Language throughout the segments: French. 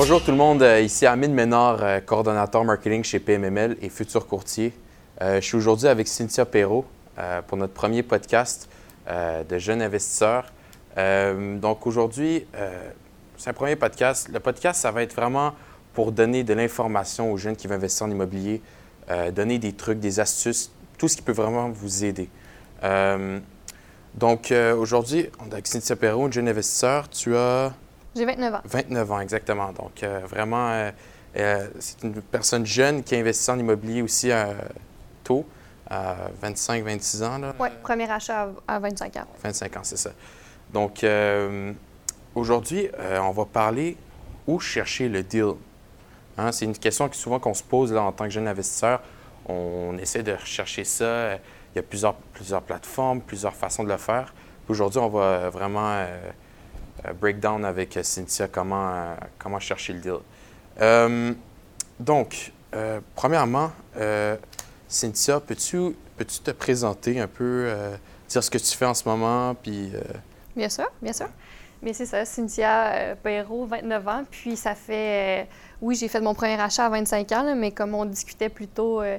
Bonjour tout le monde, euh, ici Amine Ménard, euh, coordonnateur marketing chez PMML et futur courtier. Euh, je suis aujourd'hui avec Cynthia Perrault pour notre premier podcast de jeunes investisseurs. donc aujourd'hui, c'est un premier podcast. Le podcast, ça va être vraiment pour donner de l'information aux jeunes qui veulent investir en immobilier, donner des trucs, des astuces, tout ce qui peut vraiment vous aider. donc aujourd'hui, on est avec Cynthia Perrault, une jeune investisseur. Tu as... J'ai 29 ans. 29 ans, exactement. Donc, euh, vraiment, euh, euh, c'est une personne jeune qui a investi en immobilier aussi tôt, à 25, 26 ans. Oui, premier achat à 25 ans. 25 ans, c'est ça. Donc, aujourd'hui, on va parler où chercher le deal. Hein, c'est une question qui souvent qu'on se pose là, en tant que jeune investisseur. On, essaie de rechercher ça. Il y a plusieurs, plusieurs plateformes, plusieurs façons de le faire. Aujourd'hui, on va vraiment euh, breakdown avec euh, Cynthia comment, euh, comment chercher le deal. donc, premièrement, Cynthia, peux-tu peux te présenter un peu, dire ce que tu fais en ce moment, puis... Bien sûr, bien sûr. Mais c'est ça, Cynthia Perrault, 29 ans. Puis ça fait, oui, j'ai fait mon premier achat à 25 ans, mais comme on discutait plus tôt, euh,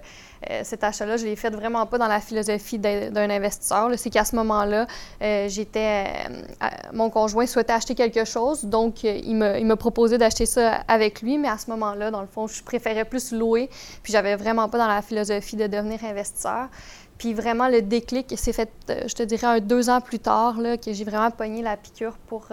cet achat-là, je l'ai fait vraiment pas dans la philosophie d'un investisseur. C'est qu'à ce moment-là, euh, j'étais, euh, mon conjoint souhaitait acheter quelque chose, donc il m'a proposé d'acheter ça avec lui, mais à ce moment-là, dans le fond, je préférais plus louer, puis j'avais vraiment pas dans la philosophie de devenir investisseur. Puis vraiment, le déclic s'est fait, je te dirais, un deux ans plus tard, que j'ai vraiment pogné la piqûre pour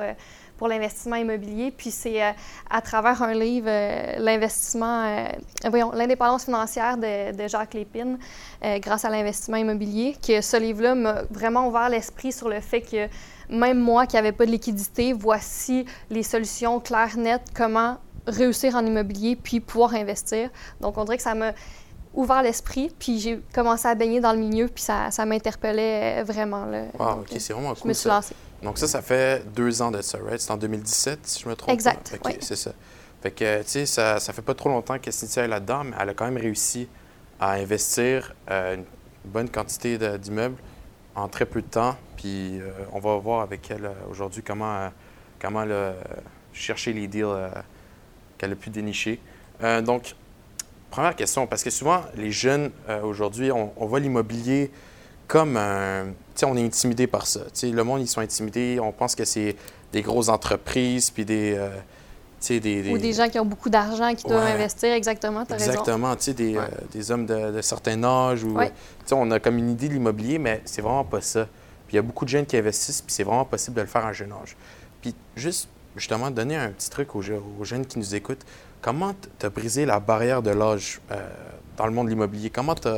pour l'investissement immobilier. Puis c'est euh, à travers un livre, euh, l'investissement, euh, voyons, l'indépendance financière de, Jacques Lépine, grâce à l'investissement immobilier, que ce livre-là m'a vraiment ouvert l'esprit sur le fait que même moi qui n'avais pas de liquidité, voici les solutions claires, nettes, comment réussir en immobilier puis pouvoir investir. Donc on dirait que ça m'a ouvert l'esprit, puis j'ai commencé à baigner dans le milieu, puis ça, ça m'interpellait vraiment. Là. Wow, OK, c'est vraiment cool. Je me suis lancée. Donc ça, ça fait deux ans de ça, right? C'est en 2017, si je me trompe exact, OK, c'est ça. Fait que, tu sais, ça, ça fait pas trop longtemps que Cynthia est là-dedans, mais elle a quand même réussi à investir euh, une bonne quantité d'immeubles en très peu de temps. Puis euh, on va voir avec elle euh, aujourd'hui comment, comment elle cherché les deals qu'elle a pu dénicher. donc, première question, parce que souvent, les jeunes aujourd'hui, on, on voit l'immobilier comme un. on est intimidé par ça. le monde, ils sont intimidés. On pense que c'est des grosses entreprises, puis des, euh, des, des, Ou des gens qui ont beaucoup d'argent, qui doivent investir, exactement, tu as Exactement, raison. Des, euh, des hommes de, de certain âge. Ou, On a comme une idée de l'immobilier, mais c'est vraiment pas ça. Puis il y a beaucoup de jeunes qui investissent, puis c'est vraiment possible de le faire à un jeune âge. Puis juste, justement, donner un petit truc aux, aux jeunes qui nous écoutent. Comment tu as brisé la barrière de l'âge euh, dans le monde de l'immobilier? Comment tu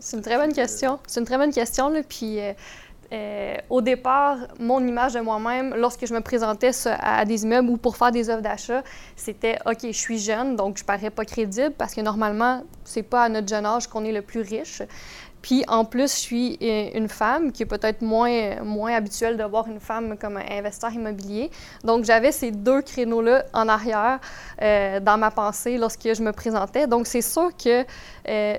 c'est une très bonne question. C'est une très bonne question. Là. Puis, euh, euh, au départ, mon image de moi-même, lorsque je me présentais à des immeubles ou pour faire des offres d'achat, c'était OK, je suis jeune, donc je parais pas crédible parce que normalement, c'est pas à notre jeune âge qu'on est le plus riche. Puis en plus, je suis euh, une femme qui est peut-être moins, moins habituelle de voir une femme comme investisseur immobilier. Donc j'avais ces deux créneaux-là en arrière euh, dans ma pensée lorsque je me présentais. Donc c'est sûr que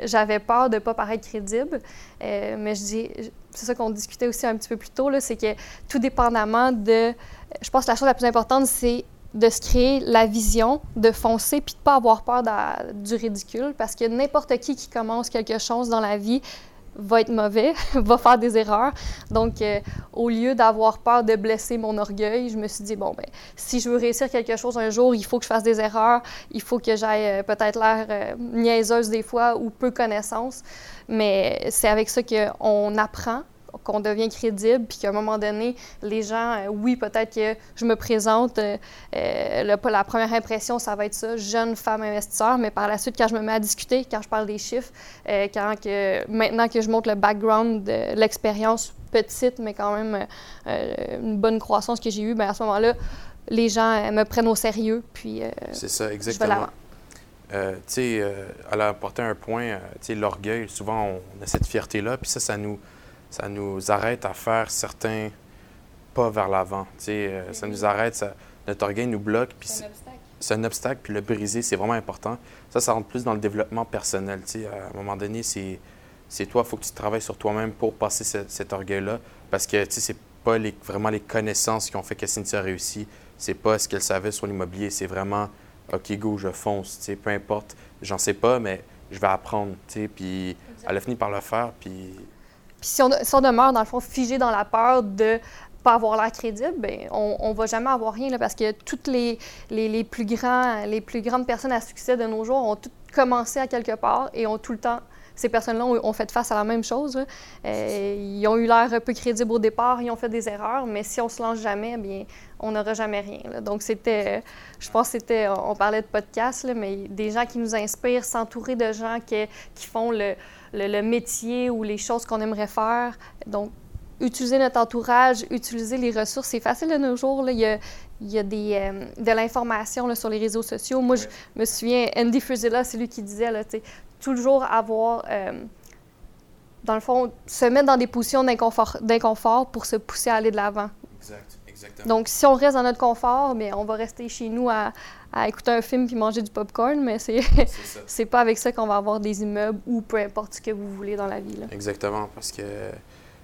j'avais peur de ne pas paraître crédible. mais je dis, c'est ça qu'on discutait aussi un petit peu plus tôt, c'est que tout dépendamment de... Je pense que la chose la plus importante, c'est de se créer la vision, de foncer, puis de ne pas avoir peur du ridicule, parce que n'importe qui qui commence quelque chose dans la vie va être mauvais, va faire des erreurs. Donc, euh, au lieu d'avoir peur de blesser mon orgueil, je me suis dit, bon, ben, si je veux réussir quelque chose un jour, il faut que je fasse des erreurs, il faut que j'aille euh, peut-être l'air euh, niaiseuse des fois ou peu connaissance. Mais c'est avec ça qu'on apprend, qu'on devient crédible, puis qu'à un moment donné, les gens, euh, oui, peut-être que je me présente, euh, euh la première impression, ça va être ça, jeune femme investisseur, mais par la suite, quand je me mets à discuter, quand je parle des chiffres, euh, quand que, maintenant que je montre le background de l'expérience petite, mais quand même une bonne croissance que j'ai eue, bien, à ce moment-là, les gens me prennent au sérieux, puis C'est ça, exactement. Euh, tu sais, elle a apporté un point, tu sais, l'orgueil. Souvent, on a cette fierté-là, puis ça, ça nous, ça nous arrête à faire certains pas vers l'avant. Euh, ça nous arrête, ça, notre orgueil nous bloque. C'est un obstacle. C'est un obstacle, puis le briser, c'est vraiment important. Ça, ça rentre plus dans le développement personnel. À un moment donné, c'est, c'est toi, il faut que tu travailles sur toi-même pour passer cet orgueil-là. Parce que c'est pas vraiment les connaissances qui ont fait que Cynthia a réussi. C'est pas ce qu'elle savait sur l'immobilier. C'est vraiment, OK, go, je fonce, tu sais, peu importe. J'en sais pas, mais je vais apprendre, tu sais. Puis elle a fini par le faire, puis... Puis si on, demeure, dans le fond, figé dans la peur de pas avoir l'air crédible, bien, on ne va jamais avoir rien, là, parce que toutes les, les, plus grands, les plus grandes personnes à succès de nos jours ont toutes commencé à quelque part et ont tout le temps ces personnes-là ont, fait face à la même chose. Euh, ils ont eu l'air un peu crédibles au départ, ils ont fait des erreurs, mais si on se lance jamais, bien, on n'aura jamais rien. Donc, c'était, je pense que c'était, on parlait de podcast, mais des gens qui nous inspirent, s'entourer de gens qui font le, le, métier ou les choses qu'on aimerait faire. Donc, utiliser notre entourage, utiliser les ressources. C'est facile de nos jours. Là. Il, y a, il y a des, euh, de l'information sur les réseaux sociaux. Moi, je me souviens, Andy Frisella, c'est lui qui disait, là, toujours avoir, euh, dans le fond, se mettre dans des positions d'inconfort pour se pousser à aller de l'avant. Exact, exactement. Donc, si on reste dans notre confort, bien, on va rester chez nous à, à écouter un film puis manger du popcorn, mais c'est c'est pas avec ça qu'on va avoir des immeubles ou peu importe ce que vous voulez dans la vie. Là. Exactement, parce que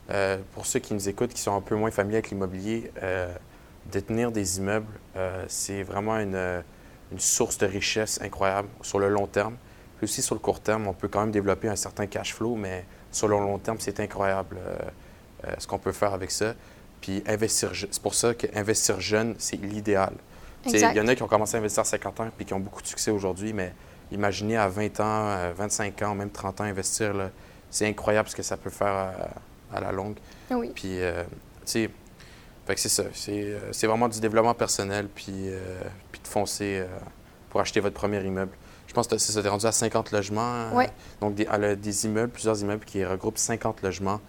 euh, pour ceux qui nous écoutent, qui sont un peu moins familiers avec l'immobilier, euh, détenir des immeubles, c'est vraiment une, une source de richesse incroyable sur le long terme. Puis aussi sur le court terme, on peut quand même développer un certain cash flow, mais sur le long terme, c'est incroyable euh, euh, ce qu'on peut faire avec ça. Puis investir, c'est pour ça qu'investir jeune, c'est l'idéal. Il y en a qui ont commencé à investir à 50 ans puis qui ont beaucoup de succès aujourd'hui, mais imaginez à 20 ans, 25 ans, même 30 ans investir, c'est incroyable ce que ça peut faire à, la longue. Oui. Puis, euh, tu sais, c'est ça. C'est vraiment du développement personnel, puis, puis de foncer pour acheter votre premier immeuble. Je pense que c'est rendu à 50 logements. Oui. donc, des, immeubles, plusieurs immeubles qui regroupent 50 logements.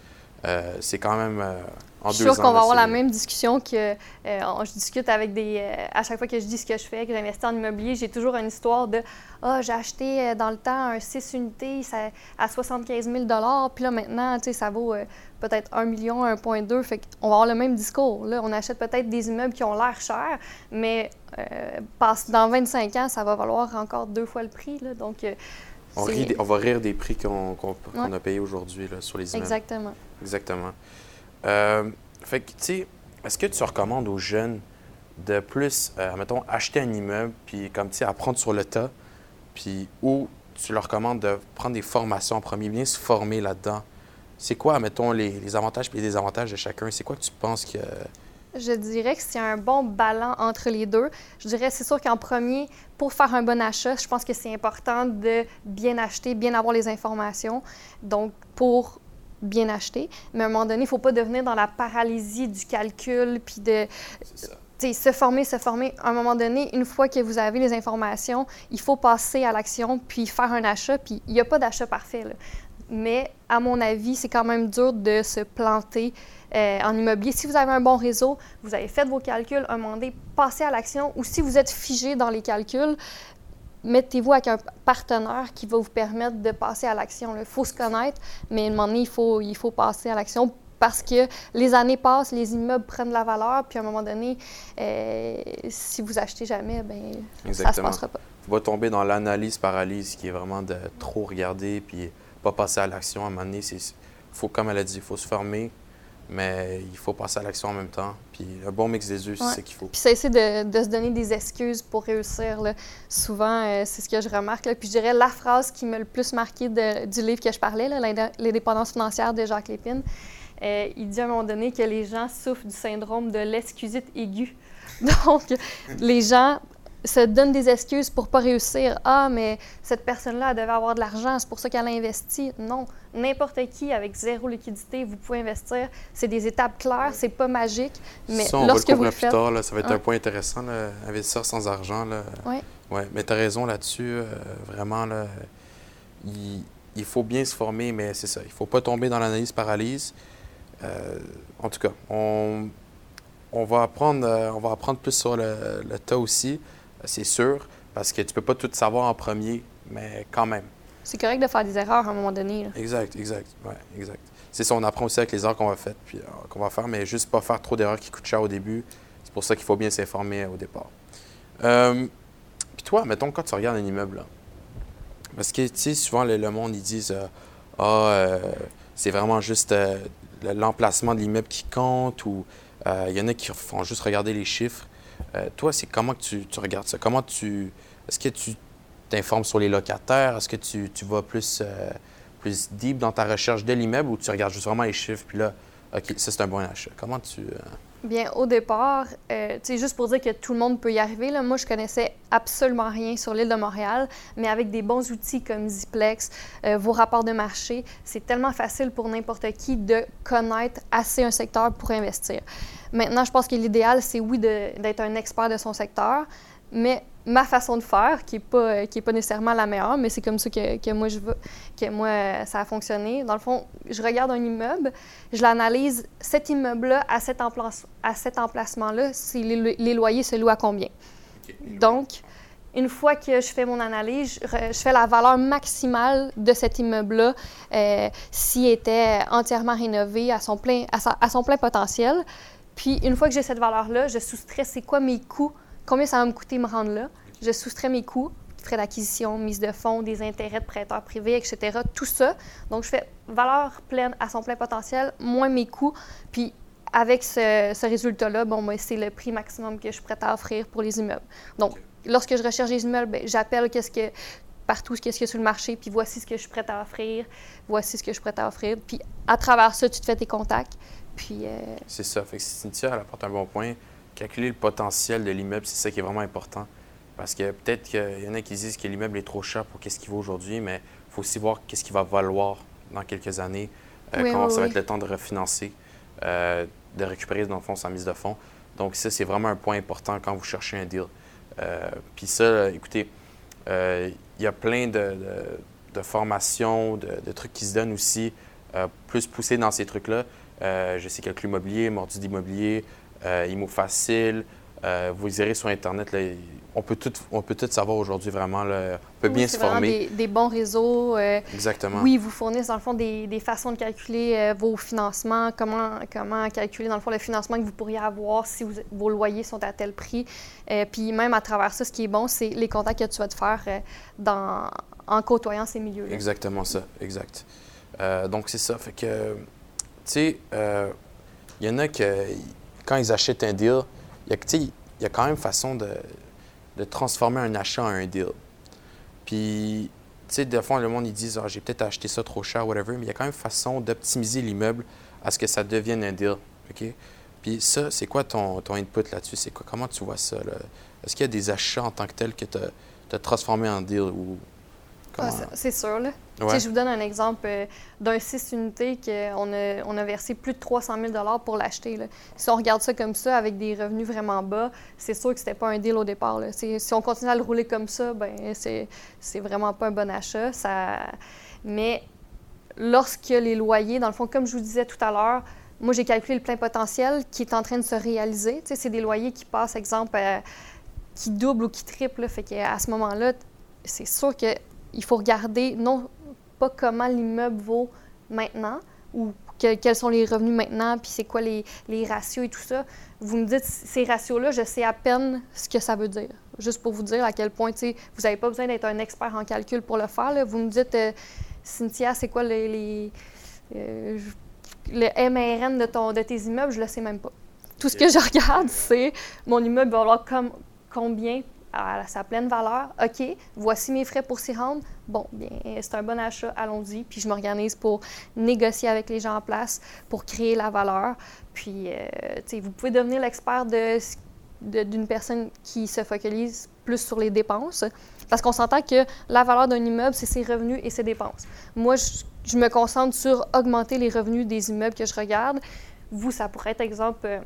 Euh, c'est quand même euh, en. Je suis sûre qu'on va avoir la même discussion que euh, je discute avec des. à chaque fois que je dis ce que je fais, que j'investis en immobilier, j'ai toujours une histoire de Ah, j'ai acheté dans le temps un 6 unités à 75 000 Puis là, maintenant, tu sais, ça vaut peut-être 1 million, 1,2. Fait qu'on va avoir le même discours. Là, on achète peut-être des immeubles qui ont l'air chers, mais dans 25 ans, ça va valoir encore deux fois le prix. Là, donc, on, on, va rire des prix qu'on a payés aujourd'hui sur les immeubles. Exactement. Exactement. Euh, fait que, tu sais, est-ce que tu recommandes aux jeunes de plus, euh, mettons, acheter un immeuble, puis comme, tu sais, apprendre sur le tas, puis ou tu leur recommandes de prendre des formations en premier, bien se former là-dedans? C'est quoi, mettons, les, avantages et les désavantages de chacun? C'est quoi que tu penses que... Je dirais que c'est un bon ballon entre les deux. Je dirais, c'est sûr qu'en premier, pour faire un bon achat, je pense que c'est important de bien acheter, bien avoir les informations. Donc, pour bien acheter. Mais à un moment donné, il ne faut pas devenir dans la paralysie du calcul, puis de se former, se former. À un moment donné, une fois que vous avez les informations, il faut passer à l'action, puis faire un achat. Puis il n'y a pas d'achat parfait. Mais à mon avis, c'est quand même dur de se planter euh, en immobilier. Si vous avez un bon réseau, vous avez fait vos calculs, un moment donné, passez à l'action. Ou si vous êtes figé dans les calculs, mettez-vous avec un partenaire qui va vous permettre de passer à l'action. Il faut se connaître, mais à un moment donné, il faut, il faut passer à l'action parce que les années passent, les immeubles prennent de la valeur, puis à un moment donné, euh, si vous achetez jamais, ben ça se passera pas. Vous va tomber dans l'analyse paralyse qui est vraiment de trop regarder puis pas passer à l'action. À un moment donné, faut, comme elle a dit, il faut se former, mais il faut passer à l'action en même temps. Puis un bon mix des deux, c'est ce qu'il faut. Puis c'est essayer de, de, se donner des excuses pour réussir. Là. Souvent, euh, c'est ce que je remarque. Là. Puis je dirais la phrase qui m'a le plus marqué du livre que je parlais, L'indépendance financière de Jacques Lépine. Euh, il dit à un moment donné que les gens souffrent du syndrome de l'excusite aiguë. Donc, les gens se donne des excuses pour pas réussir. Ah, mais cette personne-là devait avoir de l'argent, c'est pour ça qu'elle a investi. Non, n'importe qui avec zéro liquidité, vous pouvez investir. C'est des étapes claires, c'est pas magique, mais ça, on lorsque va le vous plus tard, là, ça va être un point intéressant, là, investisseur sans argent. Là. Oui. Ouais, mais tu as raison là-dessus. Euh, vraiment, là, il, il, faut bien se former, mais c'est ça. Il faut pas tomber dans l'analyse paralyse. Euh, en tout cas, on, on, va apprendre, euh, on va apprendre plus sur le, le tas aussi c'est sûr, parce que tu peux pas tout savoir en premier, mais quand même. C'est correct de faire des erreurs à un moment donné. Exact, exact. Ouais, exact. C'est ça, on apprend aussi avec les erreurs qu'on va, faire, puis, euh, qu'on va faire, mais juste pas faire trop d'erreurs qui coûtent cher au début. C'est pour ça qu'il faut bien s'informer au départ. Euh, puis toi, mettons, quand tu regardes un immeuble, parce que, tu sais, souvent, le, monde, ils disent euh, Ah, c'est vraiment juste l'emplacement de l'immeuble qui compte, ou il y en a qui font juste regarder les chiffres. Euh, toi, c'est comment que tu, regardes ça? Comment tu est-ce que tu t'informes sur les locataires? Est-ce que tu, tu vas plus, euh, plus deep dans ta recherche de l'immeuble ou tu regardes juste vraiment les chiffres, puis là, OK, ça, c'est un bon achat? Comment tu... euh, Bien, au départ, euh, tu sais, juste pour dire que tout le monde peut y arriver, moi, je connaissais absolument rien sur l'île de Montréal, mais avec des bons outils comme Ziplex, euh, vos rapports de marché, c'est tellement facile pour n'importe qui de connaître assez un secteur pour investir. Maintenant, je pense que l'idéal, c'est oui d'être un expert de son secteur, mais ma façon de faire, qui n'est pas, qui est pas nécessairement la meilleure, mais c'est comme ça que, que moi je veux, que moi ça a fonctionné. Dans le fond, je regarde un immeuble, je l'analyse, cet immeuble-là, à cet, emplace- à cet emplacement-là, c'est les, lo- les loyers se louent à combien? Donc, une fois que je fais mon analyse, je fais la valeur maximale de cet immeuble-là euh, s'il était entièrement rénové à son plein, à sa- à son plein potentiel. Puis, une fois que j'ai cette valeur-là, je soustrais c'est quoi mes coûts, combien ça va me coûter me rendre là? Je soustrais mes coûts, frais d'acquisition, mise de fonds, des intérêts de prêteurs privés, etc. Tout ça. Donc, je fais valeur pleine à son plein potentiel, moins mes coûts. Puis, avec ce, ce résultat-là, bon, ben, c'est le prix maximum que je suis prête à offrir pour les immeubles. Donc, lorsque je recherche des immeubles, ben, j'appelle qu'est-ce que partout qu'est-ce qu'il y a sur le marché, puis voici ce que je suis prête à offrir, voici ce que je suis prête à offrir. Puis à travers ça, tu te fais tes contacts. Puis euh, C'est ça. Fait que Cynthia, elle apporte un bon point. Calculer le potentiel de l'immeuble, c'est ça qui est vraiment important. Parce que peut-être qu'il y en a qui disent que l'immeuble est trop cher pour qu'est-ce qu'il vaut aujourd'hui, mais il faut aussi voir qu'est-ce qu'il va valoir dans quelques années, euh, Oui, quand oui, ça va oui. être le temps de refinancer, euh, de récupérer dans le fond sa mise de fonds. Donc ça, c'est vraiment un point important quand vous cherchez un deal. Euh, Puis ça, euh, écoutez, euh, il y a plein de, de- de formations, de, de trucs qui se donnent aussi, euh, plus poussés dans ces trucs-là. Euh, je sais qu'il y a Club Immobilier, Mordu d'immobilier, euh, Imo Facile. Euh, vous irez sur Internet, là, on, peut tout, on peut tout savoir aujourd'hui vraiment. Là, on peut oui, bien se former. Des, des bons réseaux. euh, Exactement. oui, ils vous fournissent dans le fond des, des façons de calculer euh, vos financements, comment, comment calculer dans le fond le financement que vous pourriez avoir si vous- vos loyers sont à tel prix. Puis même à travers ça, ce qui est bon, c'est les contacts que tu vas te faire dans, en côtoyant ces milieux-là. Exactement ça, exact. Donc, c'est ça. Fait que, tu sais, il y en a que, quand ils achètent un deal, il y a, quand même façon de, transformer un achat en un deal. Puis, tu sais, des fois, le monde, ils disent, ah, j'ai peut-être acheté ça trop cher, whatever, mais il y a quand même façon d'optimiser l'immeuble à ce que ça devienne un deal. OK? Puis ça, c'est quoi ton, ton input là-dessus? C'est quoi? Comment tu vois ça? Est-ce qu'il y a des achats en tant que tels que tu as, transformé en deal ou Ah, c'est- sûr, là. Ouais. sais, Je vous donne un exemple euh, d'un 6 unités qu'on a, on a versé plus de 300 000 pour l'acheter. là. Si on regarde ça comme ça, avec des revenus vraiment bas, c'est sûr que c'était pas un deal au départ. là. Si on continue à le rouler comme ça, ben c'est c'est vraiment pas un bon achat. Ça... Mais lorsque les loyers, dans le fond, comme je vous disais tout à l'heure, moi, j'ai calculé le plein potentiel qui est en train de se réaliser. C'est des loyers qui passent, exemple, euh, qui doublent ou qui triplent. là. Fait qu'à ce moment-là, c'est sûr qu'il faut regarder non pas comment l'immeuble vaut maintenant ou que- quels sont les revenus maintenant, puis c'est quoi les, les ratios et tout ça. Vous me dites, ces ratios-là, je sais à peine ce que ça veut dire. Juste pour vous dire à quel point, vous n'avez pas besoin d'être un expert en calcul pour le faire. Vous me dites, euh, Cynthia, c'est quoi les, les, euh, le MRN de, ton, de tes immeubles? Je le sais même pas. Tout ce que je regarde, c'est mon immeuble va avoir comme, combien à sa pleine valeur. OK, voici mes frais pour s'y rendre. Bon, bien, c'est un bon achat, allons-y. Puis je m'organise pour négocier avec les gens en place, pour créer la valeur. Puis, euh, tu sais, vous pouvez devenir l'expert de d'une personne qui se focalise plus sur les dépenses. Parce qu'on s'entend que la valeur d'un immeuble, c'est ses revenus et ses dépenses. Moi, je, je me concentre sur augmenter les revenus des immeubles que je regarde. Vous, ça pourrait être, exemple, euh,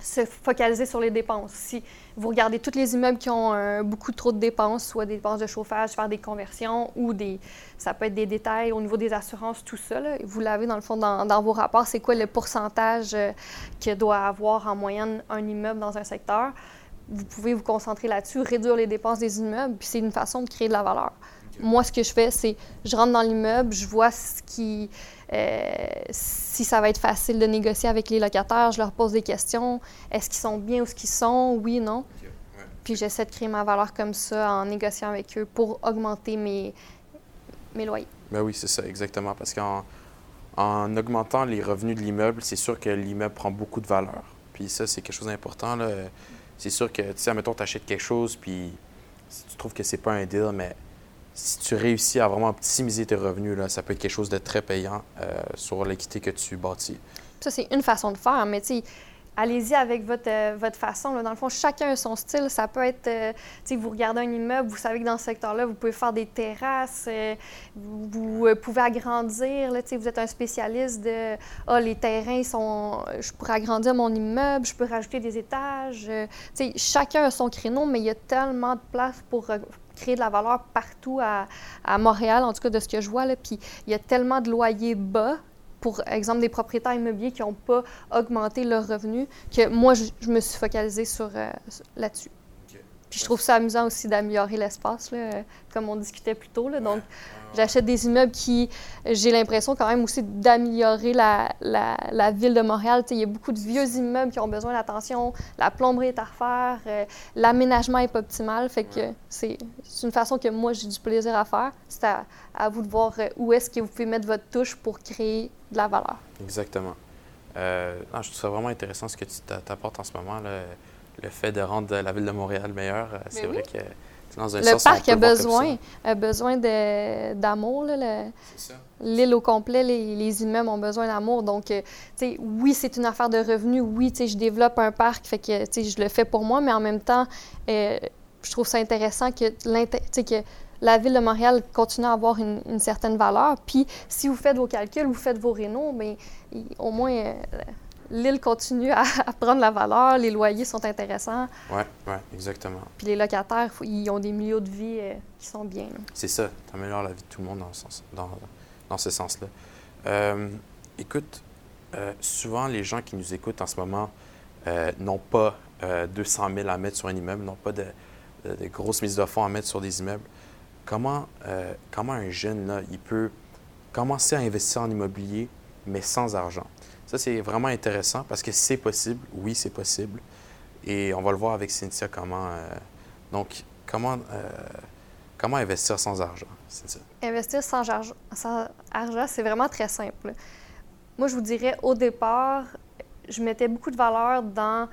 se focaliser sur les dépenses. Si vous regardez tous les immeubles qui ont euh, beaucoup trop de dépenses, soit des dépenses de chauffage, faire des conversions ou des, ça peut être des détails au niveau des assurances, tout ça, là, vous l'avez dans le fond dans, dans vos rapports, c'est quoi le pourcentage euh, que doit avoir en moyenne un immeuble dans un secteur? Vous pouvez vous concentrer là-dessus, réduire les dépenses des immeubles, puis c'est une façon de créer de la valeur. Moi, ce que je fais, c'est je rentre dans l'immeuble, je vois ce qui, euh, si ça va être facile de négocier avec les locataires, je leur pose des questions. Est-ce qu'ils sont bien où ce qu'ils sont? Oui, non. Puis j'essaie de créer ma valeur comme ça en négociant avec eux pour augmenter mes, mes loyers. Ben oui, c'est ça, exactement. Parce qu'en en augmentant les revenus de l'immeuble, c'est sûr que l'immeuble prend beaucoup de valeur. Puis ça, c'est quelque chose d'important. C'est sûr que, tu sais, admettons, tu achètes quelque chose, puis si tu trouves que c'est pas un deal, mais si tu réussis à vraiment optimiser tes revenus, là, ça peut être quelque chose de très payant euh, sur l'équité que tu bâtis. Ça, c'est une façon de faire, mais allez-y avec votre, euh, votre façon. Dans le fond, chacun a son style. Ça peut être, euh, vous regardez un immeuble, vous savez que dans ce secteur-là, vous pouvez faire des terrasses, vous, pouvez agrandir. Vous êtes un spécialiste de, ah, les terrains sont, je pourrais agrandir mon immeuble, je peux rajouter des étages. chacun a son créneau, mais il y a tellement de place pour créer de la valeur partout à, Montréal, en tout cas de ce que je vois. Là. Puis il y a tellement de loyers bas pour exemple des propriétaires immobiliers qui n'ont pas augmenté leurs revenus, que moi, je, me suis focalisée sur, euh, là-dessus. Puis je trouve ça amusant aussi d'améliorer l'espace, comme on discutait plus tôt. Là. Donc, j'achète des immeubles qui, j'ai l'impression quand même aussi d'améliorer la, la, ville de Montréal. il y a beaucoup de vieux immeubles qui ont besoin d'attention, la plomberie est à refaire, euh, l'aménagement n'est pas optimal. Fait que c'est une façon que moi, j'ai du plaisir à faire. C'est à, vous de voir euh, où est-ce que vous pouvez mettre votre touche pour créer de la valeur. Exactement. Euh, je trouve ça vraiment intéressant ce que tu t'apportes en ce moment. Là le fait de rendre la ville de Montréal meilleure. Euh, c'est vrai que dans un le parc a besoin, a besoin d'amour. L'île au complet, les, immeubles ont besoin d'amour. Donc, euh, sais, oui, c'est une affaire de revenus. Oui, je développe un parc, fait que je le fais pour moi, mais en même temps, euh, je trouve ça intéressant que, que la ville de Montréal continue à avoir une, certaine valeur. Puis, si vous faites vos calculs, vous faites vos rénaux, bien, au moins l'île continue à, prendre la valeur, les loyers sont intéressants. Oui, oui, exactement. Puis les locataires, ils ont des milieux de vie euh, qui sont bien. C'est ça, tu améliores la vie de tout le monde dans ce, sens, dans, dans ce sens-là. Euh, écoute, euh, souvent les gens qui nous écoutent en ce moment n'ont pas 200 000 à mettre sur un immeuble, n'ont pas de, de, grosses mises de fonds à mettre sur des immeubles. Comment, comment un jeune, là, il peut commencer à investir en immobilier, mais sans argent? Ça, c'est vraiment intéressant parce que c'est possible. Oui, c'est possible. Et on va le voir avec Cynthia comment. Euh, donc, comment, euh, comment investir sans argent, Cynthia? Investir sans, argent, sans argent, c'est vraiment très simple. Moi, je vous dirais, au départ, je mettais beaucoup de valeur dans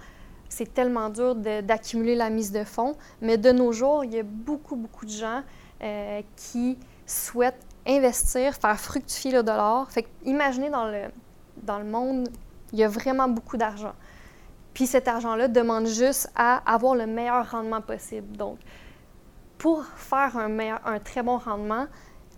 c'est tellement dur d'accumuler la mise de fonds, mais de nos jours, il y a beaucoup, beaucoup de gens euh, qui souhaitent investir, faire fructifier le dollar. Fait que, imaginez dans le, dans le monde, il y a vraiment beaucoup d'argent. Puis cet argent-là demande juste à avoir le meilleur rendement possible. Donc, pour faire un, très bon rendement,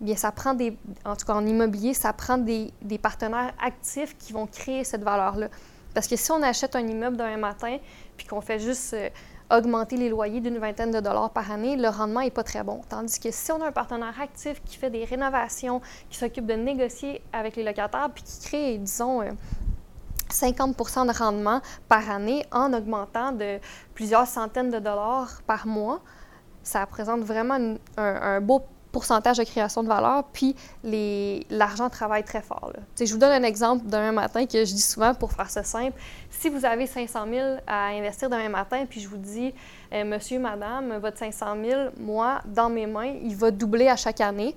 bien, ça prend des, en tout cas en immobilier, ça prend des, partenaires actifs qui vont créer cette valeur-là. Parce que si on achète un immeuble demain matin, puis qu'on fait juste euh, augmenter les loyers d'une vingtaine de dollars par année, le rendement n'est pas très bon. Tandis que si on a un partenaire actif qui fait des rénovations, qui s'occupe de négocier avec les locataires, puis qui crée, disons, 50% euh, de rendement par année en augmentant de plusieurs centaines de dollars par mois, ça représente vraiment un beau pourcentage de création de valeur, puis l'argent travaille très fort. Je vous donne un exemple d'un matin que je dis souvent pour faire ça simple. Si vous avez 500 000 à investir demain matin, puis je vous dis, euh, monsieur, madame, votre 500 000, moi, dans mes mains, il va doubler à chaque année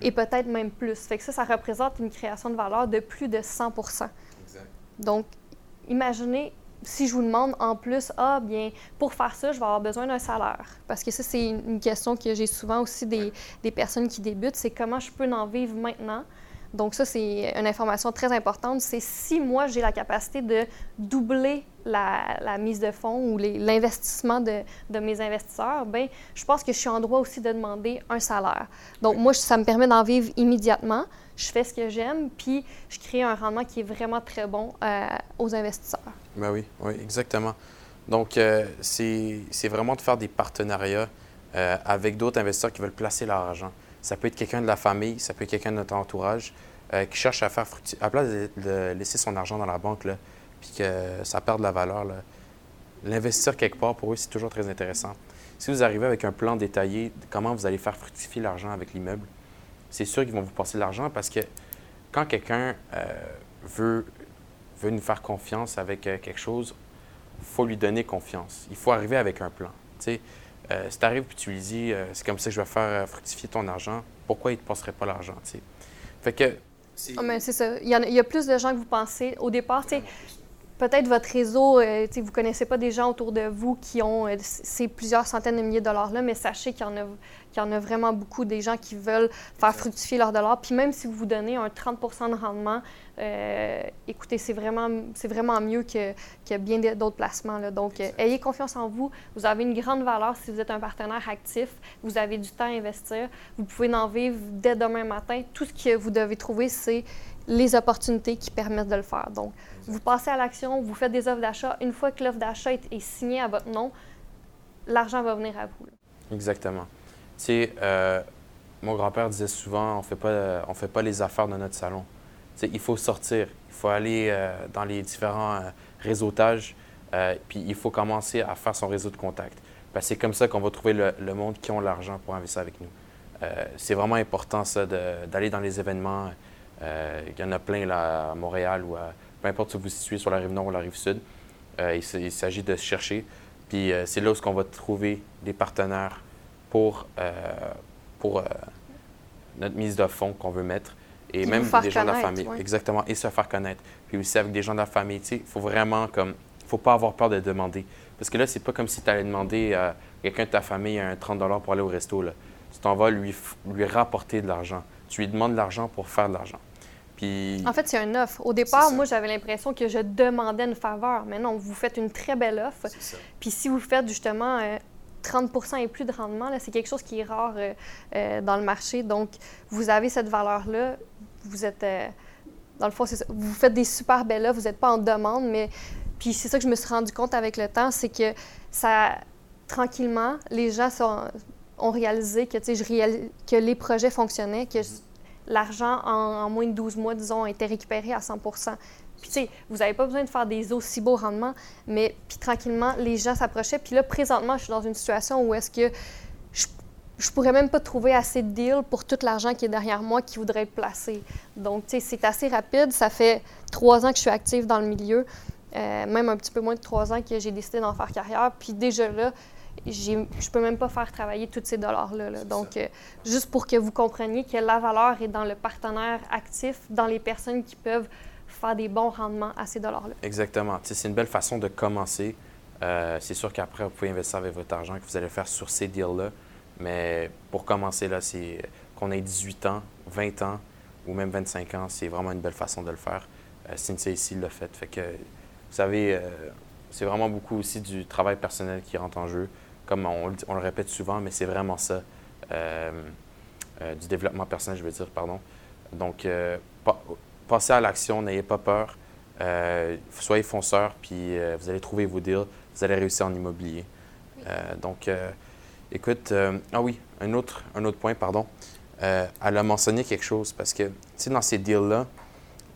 et peut-être même plus. Fait que ça, ça représente une création de valeur de plus de 100% Donc, imaginez si je vous demande en plus, ah bien, pour faire ça, je vais avoir besoin d'un salaire. Parce que ça, c'est une question que j'ai souvent aussi des, des, personnes qui débutent, c'est comment je peux en vivre maintenant? Donc ça, c'est une information très importante. C'est si moi, j'ai la capacité de doubler la, mise de fonds ou l'investissement de, de, mes investisseurs, bien, je pense que je suis en droit aussi de demander un salaire. Donc moi, ça me permet d'en vivre immédiatement. Je fais ce que j'aime, puis je crée un rendement qui est vraiment très bon euh, aux investisseurs. Ben oui, oui, exactement. Donc, euh, c'est vraiment de faire des partenariats euh, avec d'autres investisseurs qui veulent placer leur argent. Ça peut être quelqu'un de la famille, ça peut être quelqu'un de notre entourage euh, qui cherche à faire fructifier. À place de, laisser son argent dans la banque, là, puis que ça perd de la valeur, l'investir quelque part, pour eux, c'est toujours très intéressant. Si vous arrivez avec un plan détaillé de comment vous allez faire fructifier l'argent avec l'immeuble, c'est sûr qu'ils vont vous passer de l'argent parce que quand quelqu'un veut veut nous faire confiance avec euh, quelque chose, il faut lui donner confiance. Il faut arriver avec un plan. Tu sais, euh, si tu arrives et tu lui dis euh, c'est comme ça que je vais faire fructifier ton argent, pourquoi il ne te passerait pas l'argent? Fait que. C'est ah, ça. Il y, a, il y, a plus de gens que vous pensez. Au départ, tu sais, peut-être votre réseau, euh, vous ne connaissez pas des gens autour de vous qui ont euh, ces plusieurs centaines de milliers de dollars-là, mais sachez qu'il y, en a, qu'il y en a vraiment beaucoup des gens qui veulent faire fructifier leurs dollars. Puis même si vous vous donnez un 30% de rendement, euh, écoutez, c'est vraiment, c'est vraiment mieux que, que bien d'autres placements. Là. Donc, ayez confiance en vous. Vous avez une grande valeur si vous êtes un partenaire actif. Vous avez du temps à investir. Vous pouvez en vivre dès demain matin. Tout ce que vous devez trouver, c'est les opportunités qui permettent de le faire. Donc, vous passez à l'action, vous faites des offres d'achat. Une fois que l'offre d'achat est, signée à votre nom, l'argent va venir à vous. Exactement. Tu sais, euh, mon grand-père disait souvent, on fait pas, on fait pas les affaires de notre salon. Il faut sortir, il faut aller euh, dans les différents euh, réseautages, puis il faut commencer à faire son réseau de contacts. c'est comme ça qu'on va trouver le, monde qui ont l'argent pour investir avec nous. c'est vraiment important, ça, d'aller dans les événements. il y en a plein là, à Montréal ou peu importe où vous vous situez sur la rive nord ou la rive sud. Euh, il, s'agit de chercher. Puis euh, c'est là où on va trouver des partenaires pour, euh, pour notre mise de fonds qu'on veut mettre. Et même des gens de la famille. Exactement. Et se faire connaître. Puis aussi avec des gens de la famille. Il faut vraiment comme. faut pas avoir peur de demander. Parce que là, c'est pas comme si tu allais demander à quelqu'un de ta famille un 30 pour aller au resto. Là. Tu t'en vas lui, lui rapporter de l'argent. Tu lui demandes de l'argent pour faire de l'argent. En fait, c'est une offre. Au départ, moi, j'avais l'impression que je demandais une faveur. Mais non, vous faites une très belle offre. Puis si vous faites justement 30% euh, et plus de rendement, c'est quelque chose qui est rare euh, euh, dans le marché. Donc, vous avez cette valeur-là. Vous êtes, dans le fond, ça. vous faites des super belles offres. Vous n'êtes pas en demande, mais puis c'est ça que je me suis rendu compte avec le temps, c'est que ça, tranquillement, les gens ont réalisé que, je que les projets fonctionnaient, que mm-hmm l'argent en, moins de 12 mois, disons, a été récupéré à 100 Puis, tu sais, vous n'avez pas besoin de faire des aussi beaux rendements, mais puis tranquillement, les gens s'approchaient. Puis là, présentement, je suis dans une situation où est-ce que je, je pourrais même pas trouver assez de deals pour tout l'argent qui est derrière moi qui voudrait être placé. Donc, tu sais, c'est assez rapide. Ça fait trois ans que je suis active dans le milieu, euh, même un petit peu moins de trois ans que j'ai décidé d'en faire carrière. Puis déjà là, je peux même pas faire travailler tous ces dollars-là. Donc, euh, juste pour que vous compreniez que la valeur est dans le partenaire actif, dans les personnes qui peuvent faire des bons rendements à ces dollars-là. Exactement. C'est une belle façon de commencer. Euh, c'est sûr qu'après, vous pouvez investir avec votre argent que vous allez faire sur ces deals-là. Mais pour commencer, là, c'est qu'on ait 18 ans, 20 ans ou même 25 ans, c'est vraiment une belle façon de le faire. Euh, Cynthia ici l'a fait. Vous savez, c'est vraiment beaucoup aussi du travail personnel qui rentre en jeu comme on, le répète souvent, mais c'est vraiment ça, euh, euh, du développement personnel, je veux dire, pardon. Donc, euh, passez à l'action, n'ayez pas peur, soyez fonceurs, puis vous allez trouver vos deals, vous allez réussir en immobilier. donc, écoute, ah oui, un autre, un autre point, pardon. elle a mentionné quelque chose parce que, tu sais, dans ces deals-là,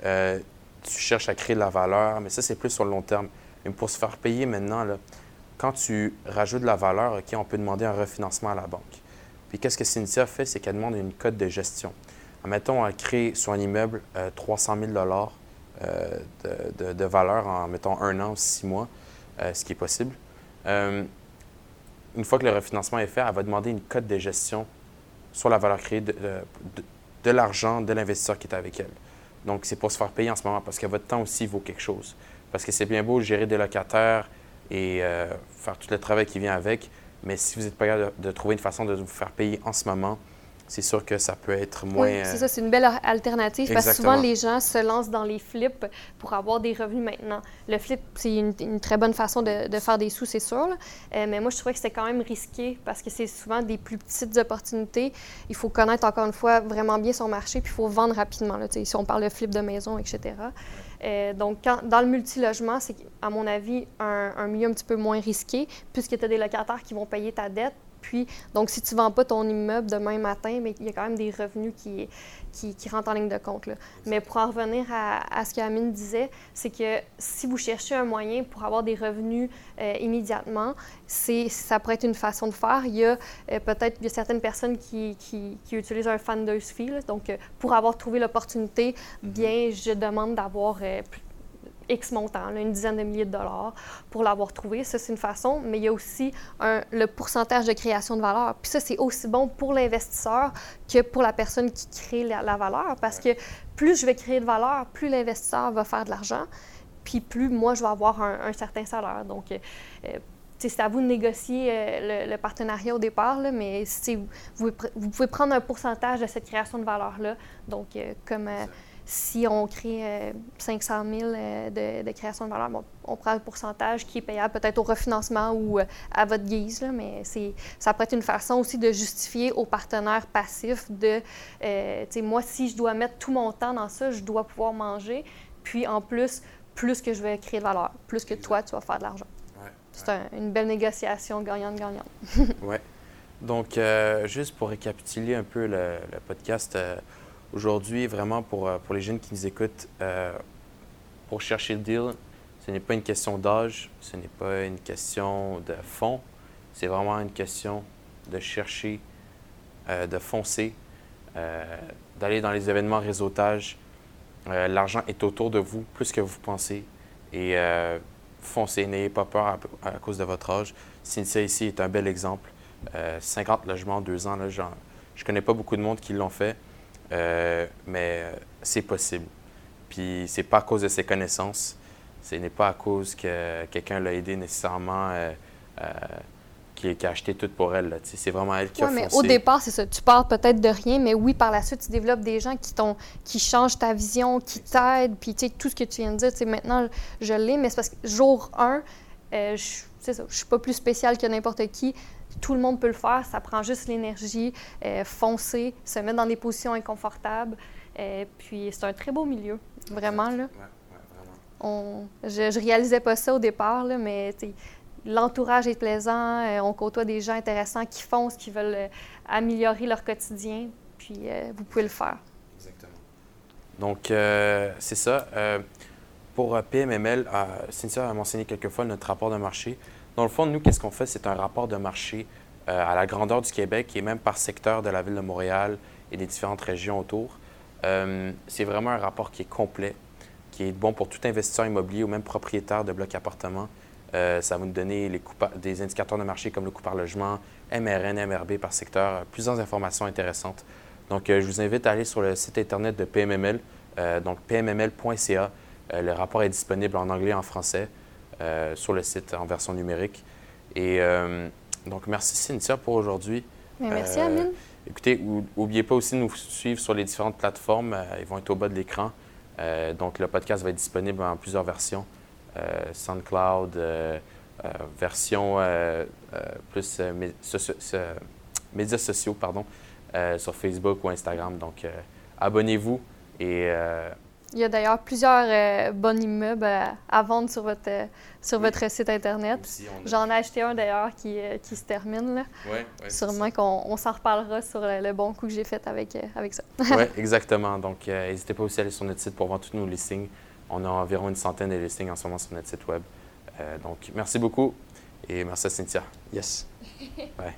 tu cherches à créer de la valeur, mais ça, c'est plus sur le long terme. Mais pour se faire payer maintenant, quand tu rajoutes de la valeur, OK, on peut demander un refinancement à la banque. Puis qu'est-ce que Cynthia fait, c'est qu'elle demande une cote de gestion. Mettons, elle crée sur un immeuble 300 000 euh, de, de, valeur en, mettons, un an ou six mois, euh, ce qui est possible. Euh, une fois que le refinancement est fait, elle va demander une cote de gestion sur la valeur créée de, l'argent de l'investisseur qui est avec elle. Donc, c'est pour se faire payer en ce moment parce que votre temps aussi vaut quelque chose. Parce que c'est bien beau gérer des locataires, et euh, faire tout le travail qui vient avec. Mais si vous n'êtes pas capable de, trouver une façon de vous faire payer en ce moment, c'est sûr que ça peut être moins. Oui, c'est ça, c'est une belle alternative parce que souvent les gens se lancent dans les flips pour avoir des revenus maintenant. Le flip, c'est une, très bonne façon de, faire des sous, c'est sûr. Euh, mais moi, je trouvais que c'était quand même risqué parce que c'est souvent des plus petites opportunités. Il faut connaître encore une fois vraiment bien son marché puis il faut vendre rapidement. Là, si on parle de flip de maison, etc. Euh, donc, dans le multilogement, c'est à mon avis un, un milieu un petit peu moins risqué puisque tu as des locataires qui vont payer ta dette puis, donc, si tu ne vends pas ton immeuble demain matin, mais il y a quand même des revenus qui, qui, rentrent en ligne de compte. Là. Mais pour en revenir à, ce qu'Amine disait, c'est que si vous cherchez un moyen pour avoir des revenus euh, immédiatement, c'est, ça pourrait être une façon de faire. Il y a euh, peut-être certaines personnes qui, qui, utilisent un funder's fee. Donc, euh, pour avoir trouvé l'opportunité, mm-hmm. bien, je demande d'avoir X montant, une dizaine de milliers de dollars pour l'avoir trouvé. Ça, c'est une façon, mais il y a aussi le pourcentage de création de valeur. Puis ça, c'est aussi bon pour l'investisseur que pour la personne qui crée la, valeur, parce que plus je vais créer de valeur, plus l'investisseur va faire de l'argent. puis plus moi, je vais avoir un, certain salaire. Donc, c'est à vous de négocier le, partenariat au départ, mais vous, vous, pouvez prendre un pourcentage de cette création de valeur-là. Donc, comme si on crée 500 euh, 000 euh, de, création de valeur, on prend un pourcentage qui est payable peut-être au refinancement ou euh, à votre guise, mais ça peut être une façon aussi de justifier aux partenaires passifs de, sais, moi, si je dois mettre tout mon temps dans ça, je dois pouvoir manger, puis en plus, plus que je vais créer de valeur, plus que toi, tu vas faire de l'argent. C'est une belle négociation gagnante-gagnante. oui. Donc, juste pour récapituler un peu le, podcast, Aujourd'hui, vraiment, pour, euh, pour les jeunes qui nous écoutent, euh, pour chercher le deal, ce n'est pas une question d'âge, ce n'est pas une question de fond, c'est vraiment une question de chercher, euh, de foncer, d'aller dans les événements réseautage. L'argent est autour de vous plus que vous pensez et foncez, n'ayez pas peur à, cause de votre âge. Cynthia ici est un bel exemple. 50 logements en deux ans, là, je ne connais pas beaucoup de monde qui l'ont fait. Euh, mais c'est possible. Puis c'est pas à cause de ses connaissances, ce n'est pas à cause que quelqu'un l'a aidé nécessairement, euh, euh, qui, a acheté tout pour elle. C'est vraiment elle qui a mais au départ, c'est ça. Tu pars peut-être de rien, mais oui, par la suite, tu développes des gens qui, qui changent ta vision, qui t'aident. Puis tout ce que tu viens de dire, maintenant, je l'ai, mais c'est parce que jour 1, je ne suis pas plus spécial que n'importe qui tout le monde peut le faire, ça prend juste l'énergie, euh, foncer, se mettre dans des positions inconfortables. Euh, puis c'est un très beau milieu, vraiment. Là. On, je, ne réalisais pas ça au départ, là, mais l'entourage est plaisant, euh, on côtoie des gens intéressants qui foncent, qui veulent améliorer leur quotidien, puis vous pouvez le faire. Exactement. Donc, c'est ça. pour PMML, Cynthia a mentionné quelques fois notre rapport de marché. Dans le fond, nous, qu'est-ce qu'on fait? C'est un rapport de marché euh, à la grandeur du Québec et même par secteur de la ville de Montréal et des différentes régions autour. Euh, c'est vraiment un rapport qui est complet, qui est bon pour tout investisseur immobilier ou même propriétaire de blocs appartements. Euh, ça va nous donner les des indicateurs de marché comme le coût par logement, MRN, MRB par secteur, plusieurs informations intéressantes. Donc, je vous invite à aller sur le site Internet de PMML, donc pmml.ca. le rapport est disponible en anglais et en français. Euh, sur le site en version numérique. Et euh, donc, merci Cynthia pour aujourd'hui. Merci, Amine. Euh, écoutez, n'oubliez pas aussi de nous suivre sur les différentes plateformes. ils vont être au bas de l'écran. donc, le podcast va être disponible en plusieurs versions. SoundCloud, version plus médias sociaux, pardon, sur Facebook ou Instagram. Donc, abonnez-vous et il y a d'ailleurs plusieurs euh, bons immeubles euh, à vendre sur votre, euh, sur votre site Internet. J'en ai acheté un d'ailleurs qui, qui, se termine. Là. Sûrement qu'on s'en reparlera sur le, bon coup que j'ai fait avec, avec ça. oui, exactement. Donc, n'hésitez pas aussi à aller sur notre site pour voir tous nos listings. On a environ une centaine de listings en ce moment sur notre site web. donc, merci beaucoup et merci à Cynthia. Yes. Ouais.